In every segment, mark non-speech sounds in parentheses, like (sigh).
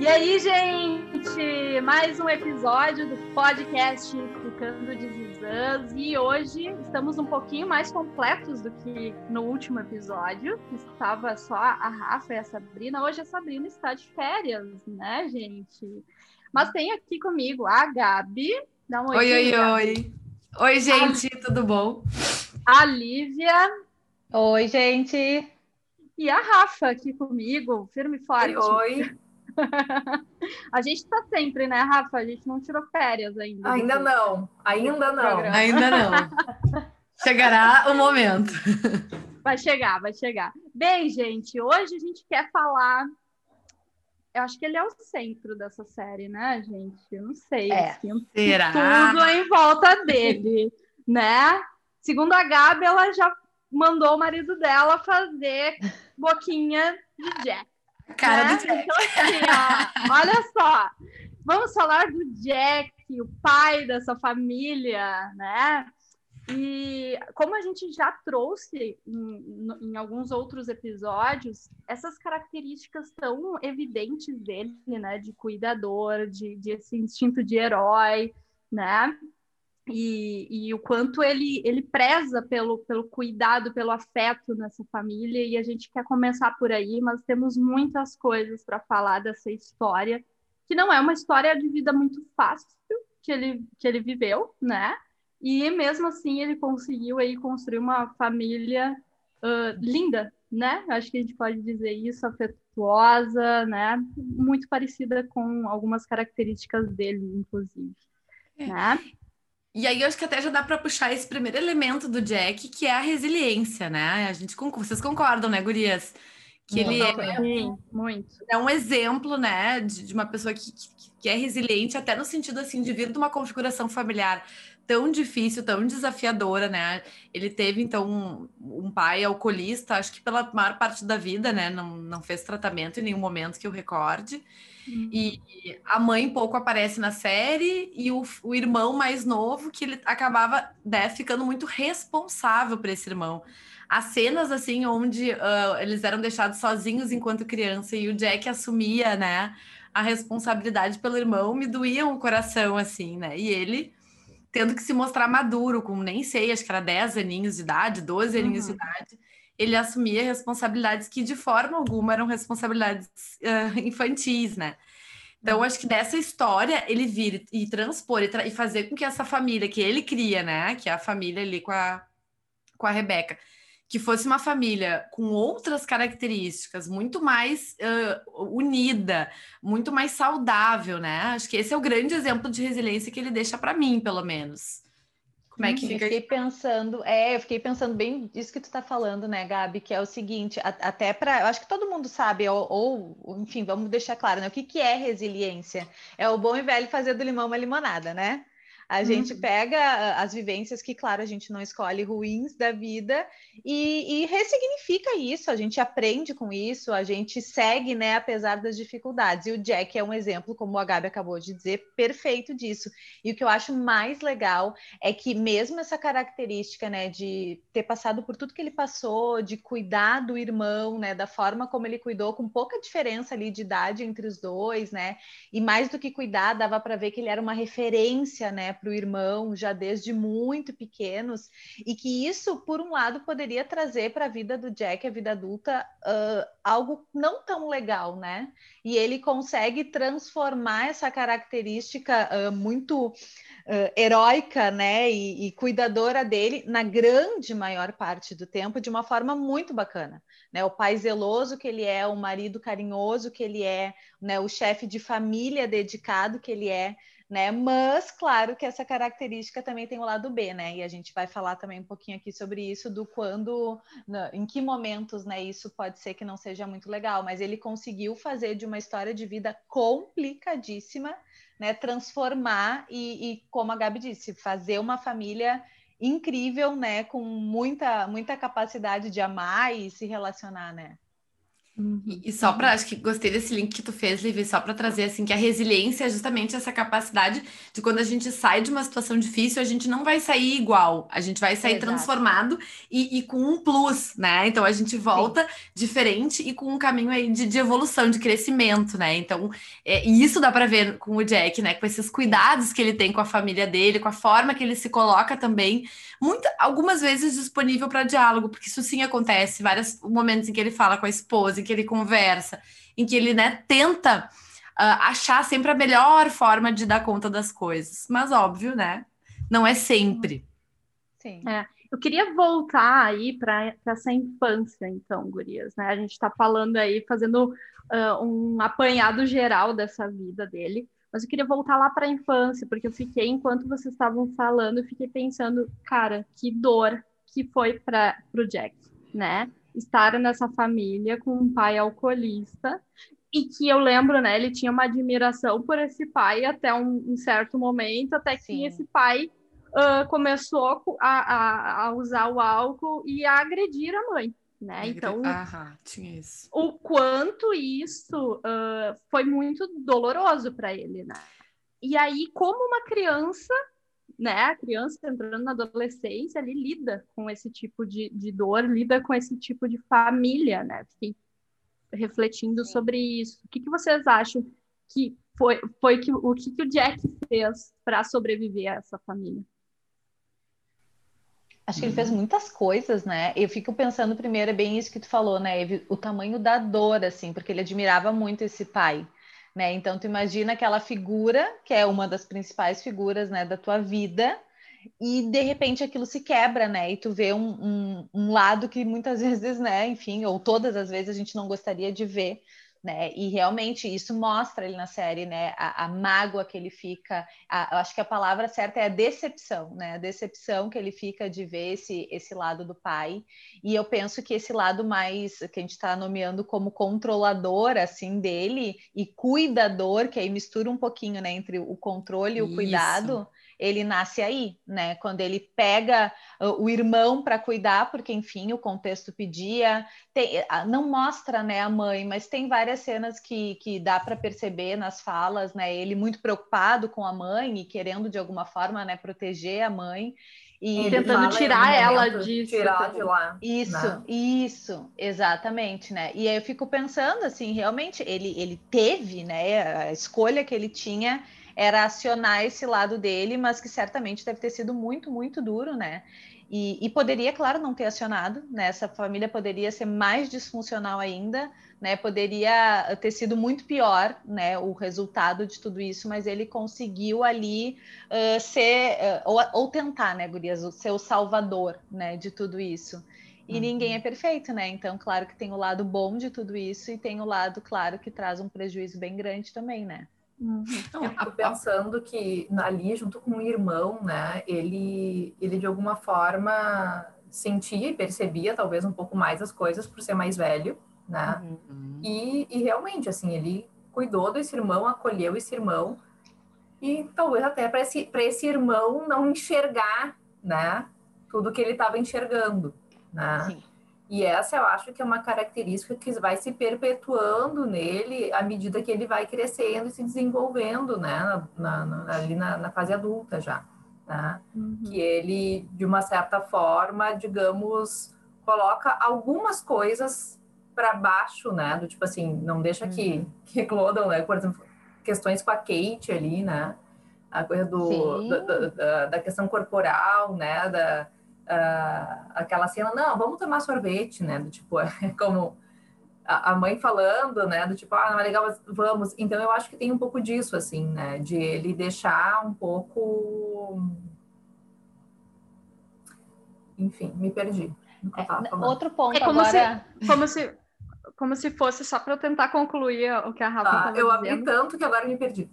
E aí, gente, mais um episódio do podcast Ficando Desizãs. E hoje estamos um pouquinho mais completos do que no último episódio, que estava só a Rafa e a Sabrina. Hoje a Sabrina está de férias, né, gente? Mas tem aqui comigo a Gabi. Dá um oi, oi, oi, oi. Oi, gente, a... tudo bom? A Lívia. Oi, gente. E a Rafa aqui comigo, firme e forte. Oi, oi. (laughs) a gente está sempre, né, Rafa? A gente não tirou férias ainda. Ainda não, ainda não. Ainda não. (laughs) Chegará o momento. Vai chegar, vai chegar. Bem, gente, hoje a gente quer falar. Eu acho que ele é o centro dessa série, né, gente? Eu não sei. É. Assim, Será? Tudo em volta dele, (laughs) né? Segundo a Gabi, ela já mandou o marido dela fazer boquinha de Jack. Cara né? do Jack. Então, assim, ó, (laughs) olha só, vamos falar do Jack, o pai dessa família, né? E como a gente já trouxe em, em, alguns outros episódios, essas características tão evidentes dele, né? De cuidador, de, de esse instinto de herói, né? E, e, o quanto ele, ele preza pelo, pelo cuidado, pelo afeto nessa família, e a gente quer começar por aí, mas temos muitas coisas para falar dessa história, que não é uma história de vida muito fácil que ele, que ele viveu, né? E mesmo assim ele conseguiu aí construir uma família uh, linda, né? Acho que a gente pode dizer isso, afetuosa, né? Muito parecida com algumas características dele, inclusive. É. Né? E aí eu acho que até já dá para puxar esse primeiro elemento do Jack, que é a resiliência, né? A gente vocês concordam, né, gurias? Que ele é, Sim, muito. é um exemplo, né, de, de uma pessoa que, que, que, é resiliente, até no sentido assim de vir de uma configuração familiar tão difícil, tão desafiadora, né? Ele teve então um, um pai alcoolista, acho que pela maior parte da vida, né? Não, não fez tratamento em nenhum momento que eu recorde. Uhum. E a mãe pouco aparece na série, e o, o irmão mais novo, que ele acabava né, ficando muito responsável por esse irmão. As cenas, assim, onde uh, eles eram deixados sozinhos enquanto criança e o Jack assumia, né, a responsabilidade pelo irmão, me doíam o coração, assim, né? E ele tendo que se mostrar maduro, com nem sei, acho que era 10 aninhos de idade, 12 aninhos uhum. de idade, ele assumia responsabilidades que de forma alguma eram responsabilidades uh, infantis, né? Então, acho que dessa história ele vir e transpor e, tra e, fazer com que essa família que ele cria, né? Que é a família ali com a, com a Rebeca, que fosse uma família com outras características, muito mais uh, unida, muito mais saudável, né? Acho que esse é o grande exemplo de resiliência que ele deixa para mim, pelo menos. Como é que fica? Eu fiquei pensando, é, eu fiquei pensando bem disso que tu está falando, né, Gabi, que é o seguinte, a, até para, eu acho que todo mundo sabe, ou, ou, enfim, vamos deixar claro, né, o que, que é resiliência? É o bom e velho fazer do limão uma limonada, né? A gente uhum. pega as vivências que, claro, a gente não escolhe ruins da vida e, e, ressignifica isso, a gente aprende com isso, a gente segue, né, apesar das dificuldades. E o Jack é um exemplo, como a Gabi acabou de dizer, perfeito disso. E o que eu acho mais legal é que mesmo essa característica, né, de ter passado por tudo que ele passou, de cuidar do irmão, né, da forma como ele cuidou, com pouca diferença ali de idade entre os dois, né, e mais do que cuidar, dava para ver que ele era uma referência, né, para o irmão já desde muito pequenos, e que isso, por um lado, poderia trazer para a vida do Jack, a vida adulta, uh, algo não tão legal, né? E ele consegue transformar essa característica uh, muito uh, heróica, né, e, e cuidadora dele, na grande maior parte do tempo, de uma forma muito bacana. Né, o pai zeloso que ele é, o marido carinhoso que ele é, né, o chefe de família dedicado que ele é, né? Mas, claro que essa característica também tem o lado B, né? E a gente vai falar também um pouquinho aqui sobre isso, do quando, em que momentos, né? Isso pode ser que não seja muito legal, mas ele conseguiu fazer de uma história de vida complicadíssima, né? Transformar e, e como a Gabi disse, fazer uma família incrível, né? Com muita, muita capacidade de amar e se relacionar, né? Uhum. E, só para, acho que gostei desse link que tu fez, Livi, só para trazer assim que a resiliência é justamente essa capacidade de quando a gente sai de uma situação difícil, a gente não vai sair igual, a gente vai sair Exato. transformado e, e, com um plus, né? Então a gente volta Sim. diferente e com um caminho aí de, de evolução, de crescimento, né? Então, é, e isso dá para ver com o Jack, né? Com esses cuidados que ele tem com a família dele, com a forma que ele se coloca também, muita, algumas vezes disponível para diálogo, porque isso sim acontece, vários momentos em que ele fala com a esposa, que ele conversa, em que ele né, tenta uh, achar sempre a melhor forma de dar conta das coisas. Mas óbvio, né? Não é sempre. Sim. É. Eu queria voltar aí para essa infância, então, Gurias, né? A gente está falando aí, fazendo uh, um apanhado geral dessa vida dele, mas eu queria voltar lá para a infância, porque eu fiquei, enquanto vocês estavam falando, eu fiquei pensando, cara, que dor que foi para o Jack, né? Estar nessa família com um pai alcoolista e que eu lembro, né, ele tinha uma admiração por esse pai até um, um certo momento, até que Sim. esse pai uh, começou a, a, a, usar o álcool e a agredir a mãe, né? Então, tinha isso. o quanto isso uh, foi muito doloroso para ele, né? E aí, como uma criança né, a criança entrando na adolescência ali lida com esse tipo de, de dor, lida com esse tipo de família, né? Fiquei refletindo sobre isso. O que, que vocês acham que foi, foi que, o que, que o Jack fez para sobreviver a essa família? Acho que ele fez muitas coisas, né? Eu fico pensando primeiro, é bem isso que tu falou, né, O tamanho da dor, assim, porque ele admirava muito esse pai né? Então tu imagina aquela figura que é uma das principais figuras, né, da tua vida e de repente aquilo se quebra, né? E tu vê um, um, um lado que muitas (laughs) vezes, né, enfim, ou todas as vezes a gente não gostaria de ver né? E realmente isso mostra ele na série, né? A, a mágoa que ele fica, a, eu acho que a palavra certa é a decepção, né? A decepção que ele fica de ver esse, esse lado do pai. E eu penso que esse lado mais que a gente está nomeando como controlador, assim, dele e cuidador, que aí mistura um pouquinho, né, entre o controle e o isso. cuidado ele nasce aí, né? Quando ele pega uh, o irmão para cuidar, porque enfim o contexto pedia, tem, não mostra, né, a mãe, mas tem várias cenas que, que dá para perceber nas falas, né? Ele muito preocupado com a mãe e querendo de alguma forma, né, proteger a mãe. E tentando tirar ela disso. Tirar de lá. Isso, né? isso, exatamente, né? E aí eu fico pensando assim, realmente ele, ele teve, né? A escolha que ele tinha era acionar esse lado dele, mas que certamente deve ter sido muito, muito duro, né? E, e, poderia, claro, não ter acionado, né? Essa família poderia ser mais disfuncional ainda, né? Poderia ter sido muito pior, né? O resultado de tudo isso, mas ele conseguiu ali uh, ser, uh, ou, ou, tentar, né, Gurias, ser o salvador, né? De tudo isso. E uhum. ninguém é perfeito, né? Então, claro que tem o lado bom de tudo isso e tem o lado, claro, que traz um prejuízo bem grande também, né? Uhum. eu fico pensando que ali, junto com o irmão, né, ele, ele de alguma forma sentia e percebia talvez um pouco mais as coisas por ser mais velho, né? Uhum. E, e realmente, assim, ele cuidou desse irmão, acolheu esse irmão e talvez até para esse, esse irmão não enxergar, né, tudo que ele estava enxergando, né? Sim. E essa eu acho que é uma característica que vai se perpetuando nele à medida que ele vai crescendo e se desenvolvendo, né? Na, na, ali na, na, fase adulta já. Né? Uhum. Que ele, de uma certa forma, digamos, coloca algumas coisas para baixo, né? Do tipo assim, não deixa uhum. que, que eclodam, né? Por exemplo, questões com a Kate ali, né? A coisa do, da, da, da questão corporal, né? Da, uh, aquela cena, não, vamos tomar sorvete, né? Do tipo, (laughs) é como a, mãe falando, né? Do tipo, ah, não é legal, vamos. Então eu acho que tem um pouco disso, assim, né? De ele deixar um pouco. Enfim, me perdi. É, outro ponto é como agora... Se, como se como se fosse só para eu tentar concluir o que a Rafa tá, Eu abri tanto que agora me perdi.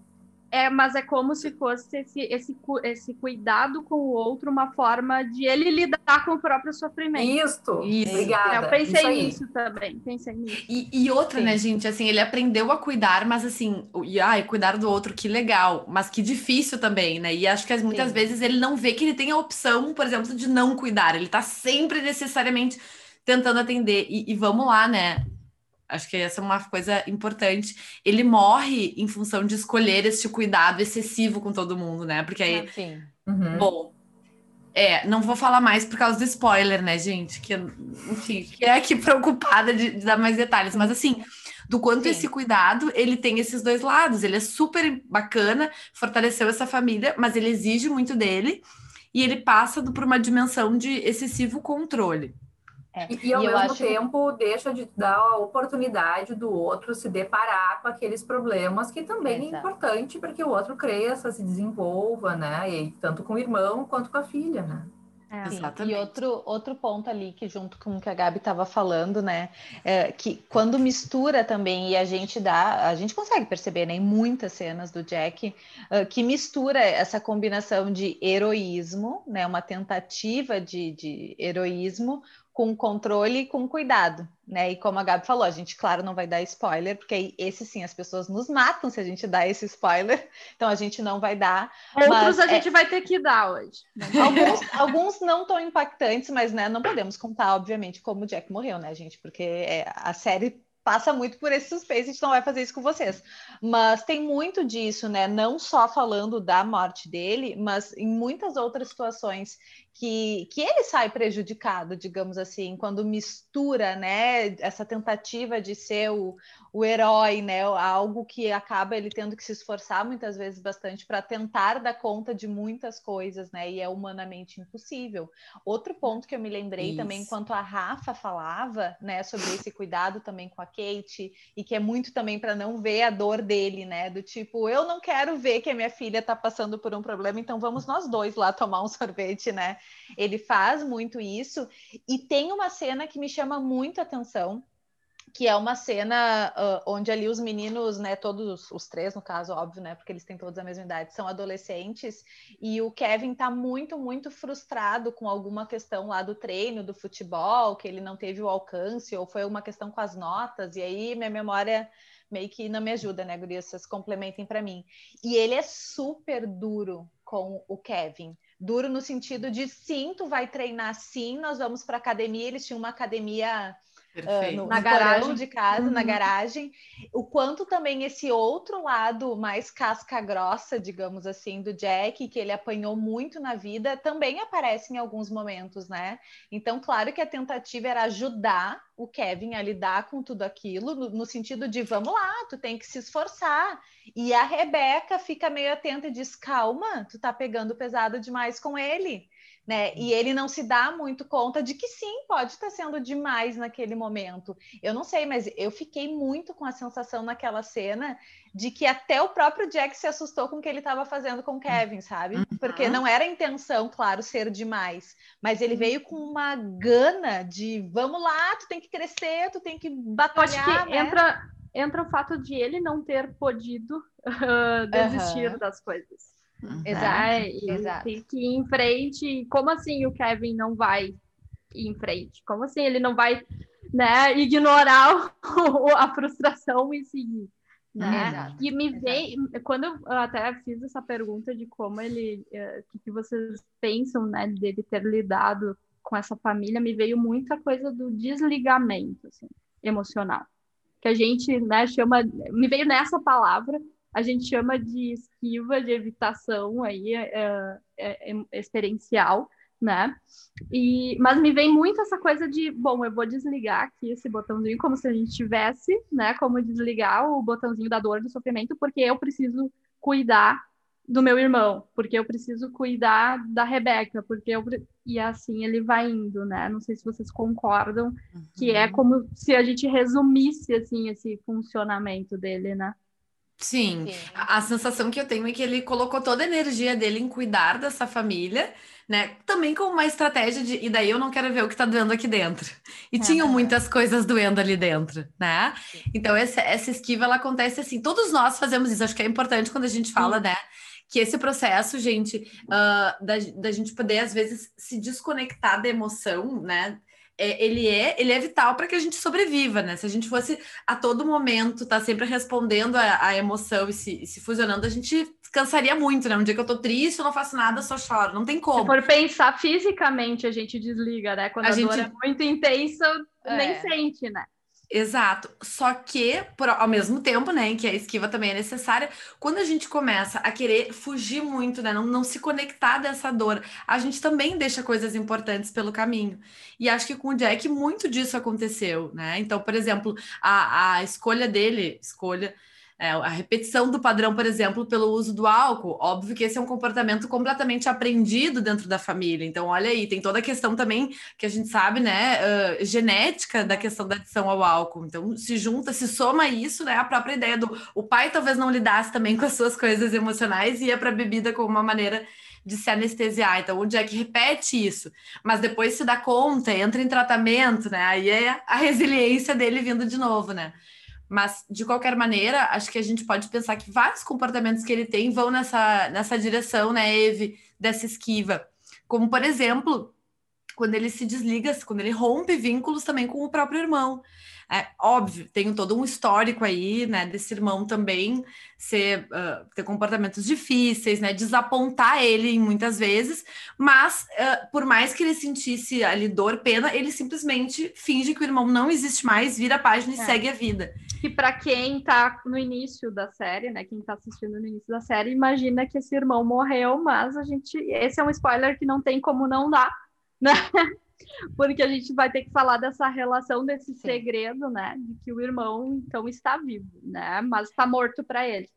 É, mas é como se fosse esse, esse, esse cuidado com o outro, uma forma de ele lidar com o próprio sofrimento. Isso, isso. Obrigada. Eu pensei nisso também, pensei nisso. E, e outra, né, Sim. né, gente, assim, ele aprendeu a cuidar, mas assim, e, ai, cuidar do outro, que legal, mas que difícil também, né? E acho que muitas Sim. vezes ele não vê que ele tem a opção, por exemplo, de não cuidar. Ele tá sempre necessariamente tentando atender. E, e vamos lá, né? Acho que essa é uma coisa importante. Ele morre em função de escolher esse cuidado excessivo com todo mundo, né? Porque aí. Ah, sim. Uhum. Bom. É, não vou falar mais por causa do spoiler, né, gente? Que, enfim, fiquei aqui (laughs) preocupada de, de dar mais detalhes. Mas assim, do quanto Sim. esse cuidado ele tem esses dois lados. Ele é super bacana, fortaleceu essa família, mas ele exige muito dele e ele passa por uma dimensão de excessivo controle. É. E, e, ao e mesmo tempo que... deixa de dar a oportunidade do outro se deparar com aqueles problemas que também é Exato. é importante para que o outro cresça, se desenvolva, né? E tanto com o irmão quanto com a filha, né? É, Exatamente. E outro, outro ponto ali que junto com o que a Gabi estava falando, né, é que quando mistura também e a gente dá, a gente consegue perceber, né, em muitas cenas do Jack, uh, que mistura essa combinação de heroísmo, né, uma tentativa de, de heroísmo com controle e com cuidado, né? E como a Gabi falou, a gente, claro, não vai dar spoiler, porque esse sim, as pessoas nos matam se a gente dá esse spoiler, (laughs) então a gente não vai dar. Outros a é... gente vai ter que dar hoje. Alguns, alguns não tão impactantes, mas né, não podemos contar, obviamente, como o Jack morreu, né, gente? Porque é, a série passa muito por esse suspense, a gente não vai fazer isso com vocês. Mas tem muito disso, né? Não só falando da morte dele, mas em muitas outras situações que, que ele sai prejudicado, digamos assim, quando mistura, né, essa tentativa de ser o, o herói, né, algo que acaba ele tendo que se esforçar muitas vezes bastante para tentar dar conta de muitas coisas, né, e é humanamente impossível. Outro ponto que eu me lembrei Isso. também, enquanto a Rafa falava, né, sobre esse cuidado também com a Kate, e que é muito também para não ver a dor dele, né, do tipo, eu não quero ver que a minha filha está passando por um problema, então vamos nós dois lá tomar um (laughs) sorvete, né, ele faz muito isso. E tem uma cena que me chama muito atenção, que é uma cena uh, onde ali os meninos, né, todos os três no caso, óbvio, né, porque eles têm todos a mesma idade, são adolescentes, e o Kevin tá muito, muito frustrado com alguma questão lá do treino, do futebol, que ele não teve o alcance, ou foi uma questão com as notas, e aí minha memória meio que não me ajuda, né, Gurias, vocês complementem para mim. E ele é super duro com o Kevin. Duro no sentido de sim, tu vai treinar sim, nós vamos para academia, eles tinham uma academia Uh, no, na no garagem de casa, uhum. na garagem, o quanto também esse outro lado mais casca grossa, digamos assim, do Jack, que ele apanhou muito na vida, também aparece em alguns momentos, né? Então, claro que a tentativa era ajudar o Kevin a lidar com tudo aquilo, no, no sentido de vamos lá, tu tem que se esforçar. E a Rebeca fica meio atenta e diz: calma, tu tá pegando pesado demais com ele né? E ele não se dá muito conta de que sim, pode estar sendo demais naquele momento. Eu não sei, mas eu fiquei muito com a sensação naquela cena de que até o próprio Jack se assustou com o que ele estava fazendo com o Kevin, sabe? Uhum. Porque não era a intenção, claro, ser demais, mas ele veio com uma gana de vamos lá, tu tem que crescer, tu tem que batalhar. Acho que né? entra entra o fato de ele não ter podido uh, (laughs) desistir uhum. das coisas. Uhum. Exato, exato. Tem que ir em frente. Como assim o Kevin não vai ir em frente? Como assim ele não vai né, ignorar (laughs) o, a frustração e seguir? Né? Exato, e me veio, quando eu até fiz essa pergunta de como ele, eh, o que, que vocês pensam, né, dele ter lidado com essa família, me veio muita coisa do desligamento, assim, emocional. Que a gente, né, chama, me veio nessa palavra, a gente chama de esquiva, de evitação aí, é, é, é, experiencial, né? E, mas me vem muito essa coisa de, bom, eu vou desligar aqui esse botãozinho como se a gente tivesse, né? Como desligar o botãozinho da dor, do sofrimento, porque eu preciso cuidar do meu irmão, porque eu preciso cuidar da Rebeca, porque eu e assim ele vai indo, né? Não sei se vocês concordam uhum. que é uhum. como se a gente resumisse assim esse funcionamento dele, né? Sim. Sim. A, a sensação que eu tenho é que ele colocou toda a energia dele em cuidar dessa família, né? Também com uma estratégia de, e daí eu não quero ver o que tá doendo aqui dentro. E é. tinham muitas coisas doendo ali dentro, né? Sim. Então, essa, essa esquiva, ela acontece assim. Todos nós fazemos isso. Acho que é importante quando a gente fala, Sim. né? Que esse processo, gente, uh, da, da gente poder, às vezes, se desconectar da emoção, né? É, ele é ele é vital para que a gente sobreviva, né? Se a gente fosse a todo momento tá sempre respondendo a, a emoção e se, se fusionando, a gente cansaria muito, né? Um dia que eu tô triste, eu não faço nada, só choro. Não tem como. Se for pensar fisicamente, a gente desliga, né? Quando a, a gente... dor é muito intensa, é. nem sente, né? Exato. Só que, por, ao mesmo tempo, né, que a esquiva também é necessária, quando a gente começa a querer fugir muito, né, não, não se conectar dessa dor, a gente também deixa coisas importantes pelo caminho. E acho que com o Jack muito disso aconteceu, né? Então, por exemplo, a, a escolha dele, escolha é, a repetição do padrão, por exemplo, pelo uso do álcool, óbvio que esse é um comportamento completamente aprendido dentro da família. Então, olha aí, tem toda a questão também que a gente sabe, né, uh, genética da questão da adição ao álcool. Então, se junta, se soma isso, né, a própria ideia do o pai talvez não lidasse também com as suas coisas emocionais e ia para a bebida como uma maneira de se anestesiar. Então, o Jack repete isso, mas depois se dá conta, entra em tratamento, né? Aí é a resiliência dele vindo de novo, né? Mas, de qualquer maneira, acho que a gente pode pensar que vários comportamentos que ele tem vão nessa, nessa direção, né, Eve, dessa esquiva. Como, por exemplo, quando ele se desliga, quando ele rompe vínculos também com o próprio irmão. É óbvio, tem todo um histórico aí, né, desse irmão também ser, uh, ter comportamentos difíceis, né, desapontar ele muitas vezes, mas uh, por mais que ele sentisse ali dor, pena, ele simplesmente finge que o irmão não existe mais, vira a página e é. segue a vida. Que para quem tá no início da série, né, quem tá assistindo no início da série, imagina que esse irmão morreu, mas a gente, esse é um spoiler que não tem como não dar, (laughs) né? porque a gente vai ter que falar dessa relação, desse Sim. segredo, né? De que o irmão, então, está vivo, né? Mas está morto para ele.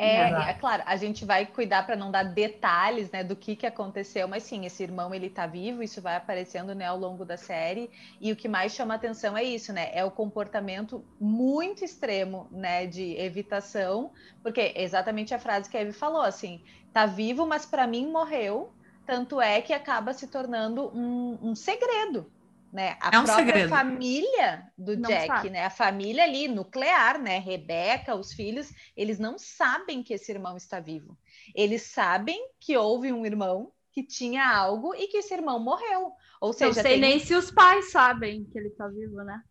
É, é, claro, a gente vai cuidar para não dar detalhes, né, do que, que aconteceu, mas sim, esse irmão ele tá vivo, isso vai aparecendo, né, ao longo da série, e o que mais chama atenção é isso, né, é o comportamento muito extremo, né, de evitação, porque é exatamente a frase que a Eve falou, assim, tá vivo, mas para mim morreu, tanto é que acaba se tornando um, um segredo, né? A é um própria segredo. família do não Jack, sabe. né? A família ali nuclear, né? Rebeca, os filhos, eles não sabem que esse irmão está vivo. Eles sabem que houve um irmão que tinha algo e que esse irmão morreu. Ou seja, não sei tem... nem se os pais sabem que ele está vivo, né?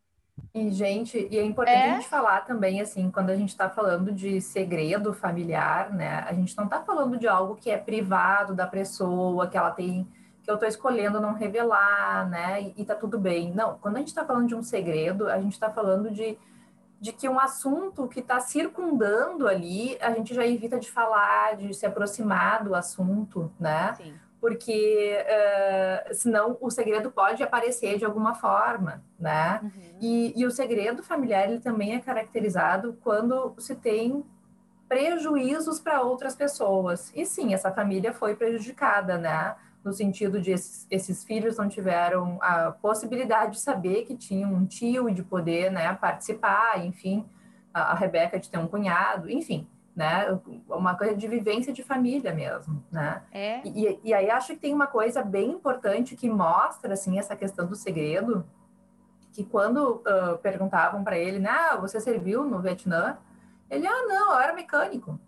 E, gente, e é importante é. a gente falar também, assim, quando a gente está falando de segredo familiar, né? A gente não está falando de algo que é privado da pessoa, que ela tem, que eu estou escolhendo não revelar, né? E, e tá tudo bem. Não, quando a gente está falando de um segredo, a gente está falando de, de que um assunto que está circundando ali, a gente já evita de falar, de se aproximar do assunto, né? Sim porque uh, senão o segredo pode aparecer de alguma forma, né? Uhum. E, e, o segredo familiar ele também é caracterizado quando se tem prejuízos para outras pessoas. E sim, essa família foi prejudicada, né? No sentido de esses, esses, filhos não tiveram a possibilidade de saber que tinham um tio e de poder, né, participar, enfim, a, a Rebeca de ter um cunhado, enfim né? Uma coisa de vivência de família mesmo, né? É. E, e aí acho que tem uma coisa bem importante que mostra, assim, essa questão do segredo, que quando uh, perguntavam para ele, né, ah, você serviu no Vietnã? Ele, ah, não, eu era mecânico.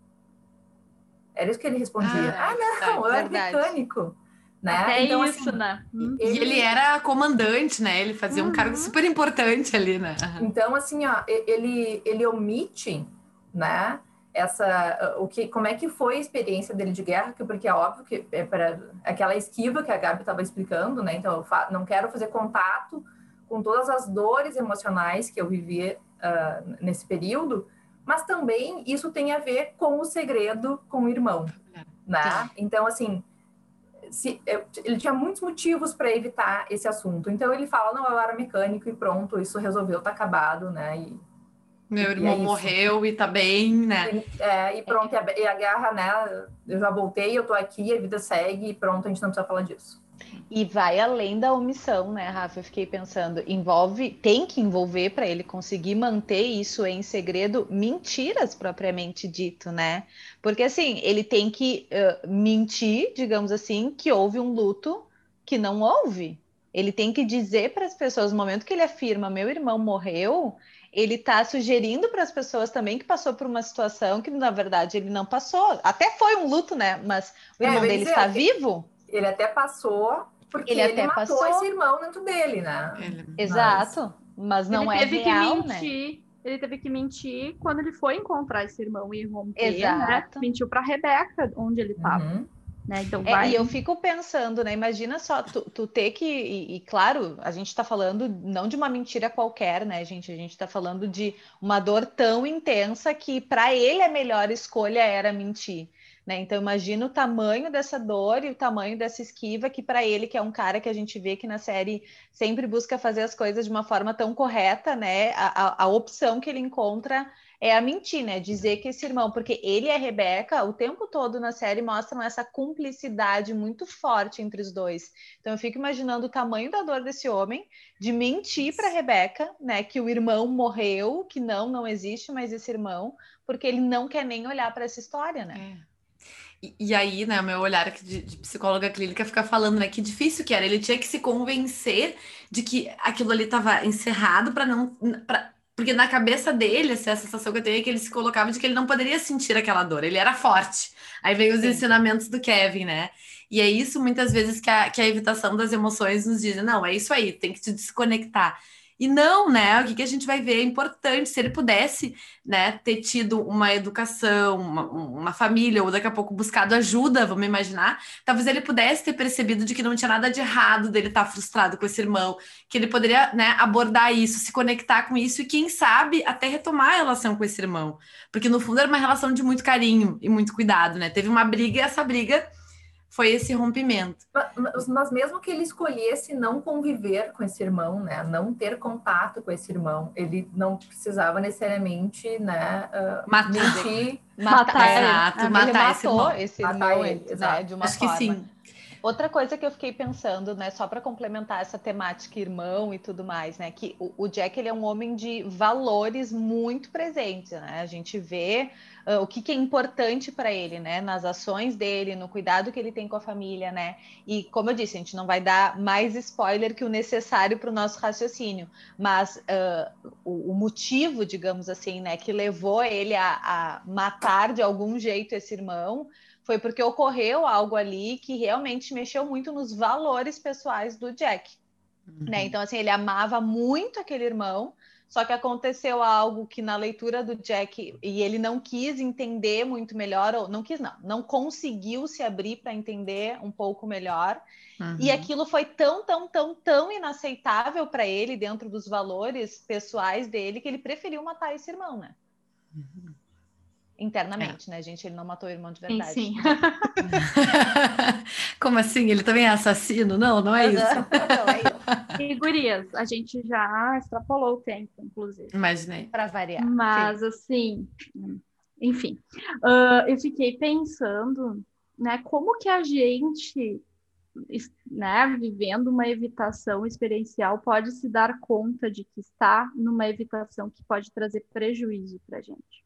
Era isso que ele respondia. Ah, ah não, eu era mecânico. Né? Até então, isso, assim, né? Ele... E ele era comandante, né? Ele fazia uhum. um cargo super importante ali, né? Então, assim, ó, ele, ele omite, né? essa o que como é que foi a experiência dele de guerra porque é óbvio que é para aquela esquiva que a Gabi estava explicando né então eu não quero fazer contato com todas as dores emocionais que eu vivi uh, nesse período mas também isso tem a ver com o segredo com o irmão né então assim se, ele tinha muitos motivos para evitar esse assunto então ele fala não eu era mecânico e pronto isso resolveu tá acabado né e meu irmão é morreu e tá bem, né? É, e pronto, e a, e a, guerra, né? Eu já voltei, eu tô aqui, a vida segue e pronto, a gente não precisa falar disso. E vai além da omissão, né, Rafa? Eu fiquei pensando, envolve, tem que envolver para ele conseguir manter isso em segredo, mentiras propriamente dito, né? Porque assim, ele tem que uh, mentir, digamos assim, que houve um luto que não houve. Ele tem que dizer para as pessoas, no momento que ele afirma, meu irmão morreu, ele está sugerindo para as pessoas também que passou por uma situação que, na verdade, ele não passou. Até foi um luto, né? Mas o é, irmão dele está vivo. Ele até passou, porque ele, ele matou passou. esse irmão dentro dele, né? Ele... Exato, mas não ele é teve real, que né? mentir. Né? Ele teve que mentir quando ele foi encontrar esse irmão e romper, né? Exato. Né? Mentiu para Rebeca, onde ele estava. Uhum. Né? Então vai... é, e eu fico pensando, né? Imagina só, tu, tu ter que. E, e claro, a gente está falando não de uma mentira qualquer, né, gente? A gente está falando de uma dor tão intensa que para ele a melhor escolha era mentir. Né? Então imagina o tamanho dessa dor e o tamanho dessa esquiva que para ele, que é um cara que a gente vê que na série sempre busca fazer as coisas de uma forma tão correta, né? A, a, a opção que ele encontra é a mentir, né? Dizer que esse irmão, porque ele e a Rebeca, o tempo todo na série mostram essa cumplicidade muito forte entre os dois. Então eu fico imaginando o tamanho da dor desse homem de mentir para Rebeca, né, que o irmão morreu, que não, não existe mais esse irmão, porque ele não quer nem olhar para essa história, né? É. E, e, aí, né, o meu olhar aqui de, de, psicóloga clínica fica falando, né, que difícil que era. Ele tinha que se convencer de que aquilo ali estava encerrado para não. Pra, porque na cabeça dele, essa sensação que eu tenho é que ele se colocava de que ele não poderia sentir aquela dor, ele era forte. Aí veio os Sim. ensinamentos do Kevin, né? E é isso muitas vezes que a, que a evitação das emoções nos diz: não, é isso aí, tem que te desconectar. E não, né? O que, que a gente vai ver é importante. Se ele pudesse, né, ter tido uma educação, uma, uma família, ou daqui a pouco buscado ajuda, vamos imaginar, talvez ele pudesse ter percebido de que não tinha nada de errado dele estar frustrado com esse irmão, que ele poderia, né, abordar isso, se conectar com isso e, quem sabe, até retomar a relação com esse irmão. Porque no fundo era uma relação de muito carinho e muito cuidado, né? Teve uma briga e essa briga foi esse rompimento. Mas, mas, mesmo que ele escolhesse não conviver com esse irmão, né, não ter contato com esse irmão, ele não precisava necessariamente, né, uh, matar, mentir, matar, matar, exato, matar esse irmão, esse irmão matar ele, né, de uma Acho forma. que sim. Outra coisa que eu fiquei pensando, né, só para complementar essa temática irmão e tudo mais, né, que o, o, Jack ele é um homem de valores muito presentes, né? A gente vê uh, o que, que, é importante para ele, né, nas ações dele, no cuidado que ele tem com a família, né? E como eu disse, a gente não vai dar mais spoiler que o necessário para o nosso raciocínio, mas uh, o, o, motivo, digamos assim, né, que levou ele a, a matar de algum jeito esse irmão foi porque ocorreu algo ali que realmente mexeu muito nos valores pessoais do Jack. Uhum. Né? Então, assim, ele amava muito aquele irmão, só que aconteceu algo que na leitura do Jack e ele não quis entender muito melhor, ou não quis, não, não conseguiu se abrir para entender um pouco melhor. Uhum. E aquilo foi tão, tão, tão, tão inaceitável para ele dentro dos valores pessoais dele que ele preferiu matar esse irmão, né? Uhum. Internamente, é. né, gente? Ele não matou o irmão de verdade. Sim, sim. (laughs) Como assim? Ele também é assassino? Não, não é isso. (laughs) não, é isso. E gurias, a gente já extrapolou o tempo, inclusive. Imaginei. Para variar. Mas, sim. assim, enfim. Uh, eu fiquei pensando, né, como que a gente, né, vivendo uma evitação experiencial, pode se dar conta de que está numa evitação que pode trazer prejuízo para a gente.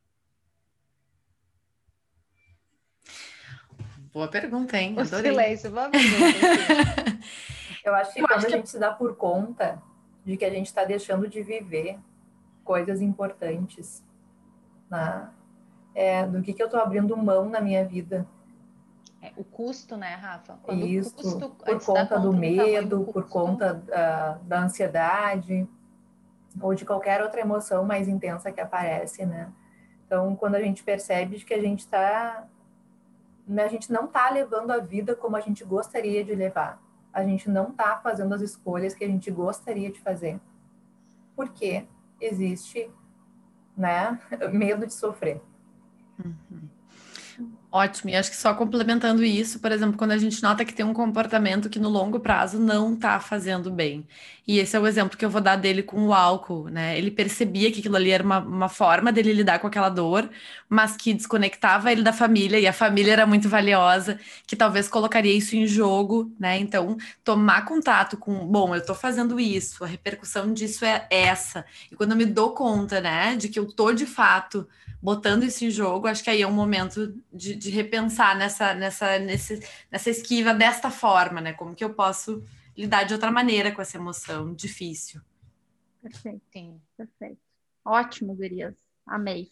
Boa pergunta, hein? O silêncio, vamos ver. (laughs) Eu acho que Eu quando acho a gente se dá por conta de que a gente está deixando de viver coisas importantes? É, do que, que eu estou abrindo mão na minha vida. É, o custo, né, Rafa? Quando Isso, custo, por conta do medo, por conta da, da ansiedade, ou de qualquer outra emoção mais intensa que aparece, né? Então, quando a gente percebe que a gente está né, a gente não está levando a vida como a gente gostaria de levar. A gente não está fazendo as escolhas que a gente gostaria de fazer. Porque existe né, (laughs) medo de sofrer. Uhum. Ótimo, e acho que só complementando isso, por exemplo, quando a gente nota que tem um comportamento que no longo prazo não está fazendo bem. E esse é o exemplo que eu vou dar dele com o álcool, né? Ele percebia que aquilo ali era uma, uma forma dele lidar com aquela dor, mas que desconectava ele da família, e a família era muito valiosa, que talvez colocaria isso em jogo, né? Então, tomar contato com, bom, eu estou fazendo isso, a repercussão disso é essa. E quando eu me dou conta, né, de que eu tô de fato botando isso em jogo, acho que aí é um momento de, de repensar nessa, nessa, nesse, nessa esquiva desta forma, né? Como que eu posso lidar de outra maneira com essa emoção difícil. Perfeito, sim, perfeito. Ótimo, Gurias. Amei.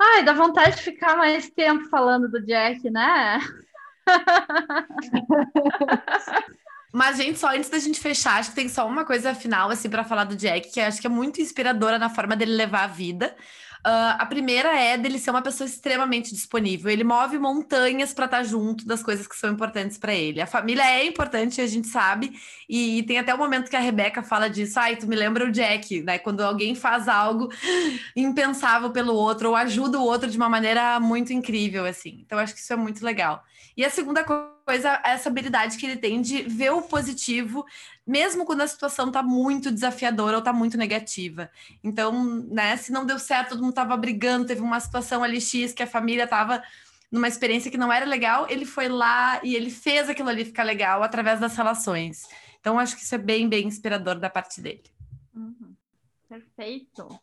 Ai, dá vontade de ficar mais tempo falando do Jack, né? (laughs) Mas, gente, só antes da gente fechar, acho que tem só uma coisa final, assim, para falar do Jack, que acho que é muito inspiradora na forma dele levar a vida. Uh, a primeira é dele ser uma pessoa extremamente disponível. Ele move montanhas para estar tá junto das coisas que são importantes para ele. A família é importante, a gente sabe, e tem até o momento que a Rebeca fala disso. Ai, tu me lembra o Jack, né? Quando alguém faz algo impensável pelo outro ou ajuda o outro de uma maneira muito incrível, assim. Então, acho que isso é muito legal. E a segunda coisa é essa habilidade que ele tem de ver o positivo, mesmo quando a situação está muito desafiadora ou está muito negativa. Então, né, se não deu certo, todo mundo estava brigando, teve uma situação ali X que a família estava numa experiência que não era legal, ele foi lá e ele fez aquilo ali ficar legal através das relações. Então, acho que isso é bem, bem inspirador da parte dele. Uhum. Perfeito.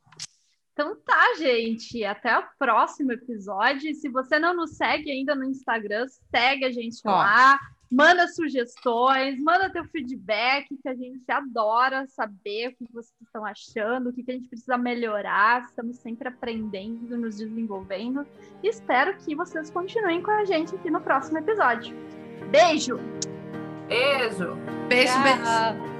Então tá, gente. Até o próximo episódio. Se você não nos segue ainda no Instagram, segue a gente Ó. lá. Manda sugestões, manda teu feedback, que a gente adora saber o que vocês estão achando, o que a gente precisa melhorar. Estamos sempre aprendendo, nos desenvolvendo. E espero que vocês continuem com a gente aqui no próximo episódio. Beijo! Beijo! Beijo, Tchau. beijo!